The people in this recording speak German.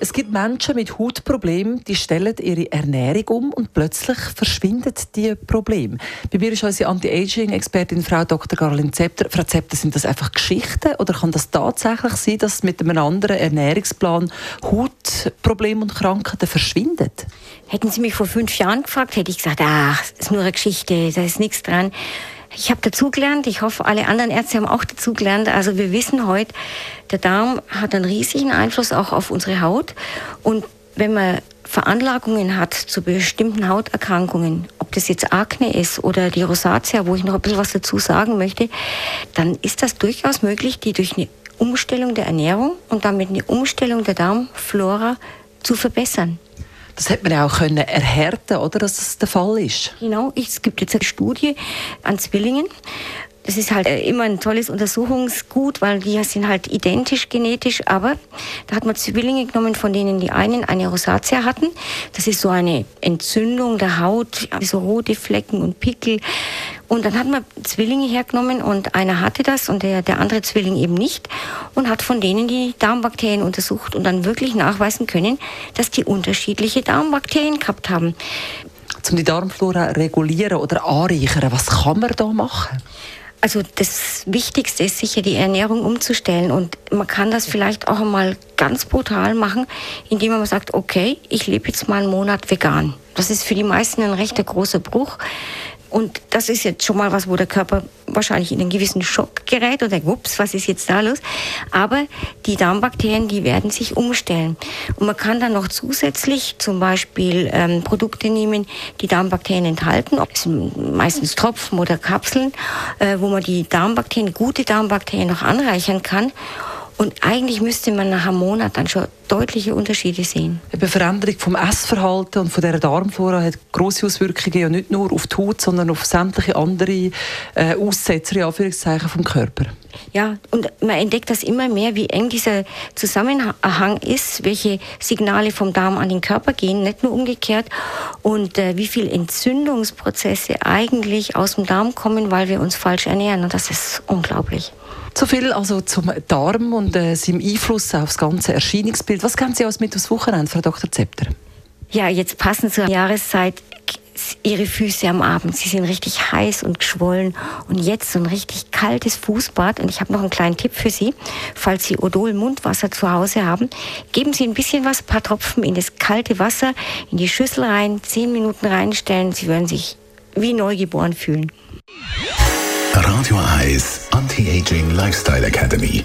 es gibt Menschen mit Hautproblemen, die stellen ihre Ernährung um und plötzlich verschwindet die Problem. Bei mir ist unsere Anti-Aging-Expertin Frau Dr. Caroline Zepter. Frau Zepter, sind das einfach Geschichten oder kann das tatsächlich sein, dass mit einem anderen Ernährungsplan Hautprobleme und Krankheiten verschwinden? Hätten Sie mich vor fünf Jahren gefragt, hätte ich gesagt, ach, das ist nur eine Geschichte, da ist nichts dran. Ich habe dazugelernt, ich hoffe, alle anderen Ärzte haben auch dazugelernt. Also wir wissen heute, der Darm hat einen riesigen Einfluss auch auf unsere Haut. Und wenn man Veranlagungen hat zu bestimmten Hauterkrankungen, ob das jetzt Akne ist oder die Rosatia, wo ich noch ein bisschen was dazu sagen möchte, dann ist das durchaus möglich, die durch eine Umstellung der Ernährung und damit eine Umstellung der Darmflora zu verbessern. Das hätte man ja auch können erhärten, oder, dass das der Fall ist. Genau, es gibt jetzt eine Studie an Zwillingen. Das ist halt äh, immer ein tolles Untersuchungsgut, weil die sind halt identisch genetisch, aber da hat man Zwillinge genommen, von denen die einen eine Rosatia hatten. Das ist so eine Entzündung der Haut, so rote Flecken und Pickel. Und dann hat man Zwillinge hergenommen und einer hatte das und der, der andere Zwilling eben nicht und hat von denen die Darmbakterien untersucht und dann wirklich nachweisen können, dass die unterschiedliche Darmbakterien gehabt haben. Um die Darmflora regulieren oder anreichern, was kann man da machen? Also das Wichtigste ist sicher die Ernährung umzustellen und man kann das vielleicht auch einmal ganz brutal machen, indem man sagt, okay, ich lebe jetzt mal einen Monat vegan. Das ist für die meisten ein recht großer Bruch. Und das ist jetzt schon mal was, wo der Körper wahrscheinlich in einen gewissen Schock gerät oder ups, was ist jetzt da los? Aber die Darmbakterien, die werden sich umstellen. Und man kann dann noch zusätzlich zum Beispiel ähm, Produkte nehmen, die Darmbakterien enthalten, ob es meistens Tropfen oder Kapseln, äh, wo man die Darmbakterien, gute Darmbakterien noch anreichern kann. Und eigentlich müsste man nach einem Monat dann schon deutliche Unterschiede sehen. Die Veränderung vom Essverhalten und von der Darmflora hat große Auswirkungen ja nicht nur auf die Haut, sondern auf sämtliche andere äh, Aussetzer in Anführungszeichen vom Körper. Ja, und man entdeckt das immer mehr, wie eng dieser Zusammenhang ist, welche Signale vom Darm an den Körper gehen, nicht nur umgekehrt, und äh, wie viele Entzündungsprozesse eigentlich aus dem Darm kommen, weil wir uns falsch ernähren. Und das ist unglaublich. So viel also zum Darm und äh, seinem Einfluss auf das ganze Erscheinungsbild. Was kennen Sie als mit aufs Wochenende, Frau Dr. Zepter? Ja, jetzt passend zur Jahreszeit ihre Füße am Abend. Sie sind richtig heiß und geschwollen. Und jetzt so ein richtig kaltes Fußbad. Und ich habe noch einen kleinen Tipp für Sie. Falls Sie Odol Mundwasser zu Hause haben, geben Sie ein bisschen was, ein paar Tropfen in das kalte Wasser, in die Schüssel rein, zehn Minuten reinstellen. Sie werden sich wie neugeboren fühlen. Radio Eyes Anti-Aging Lifestyle Academy.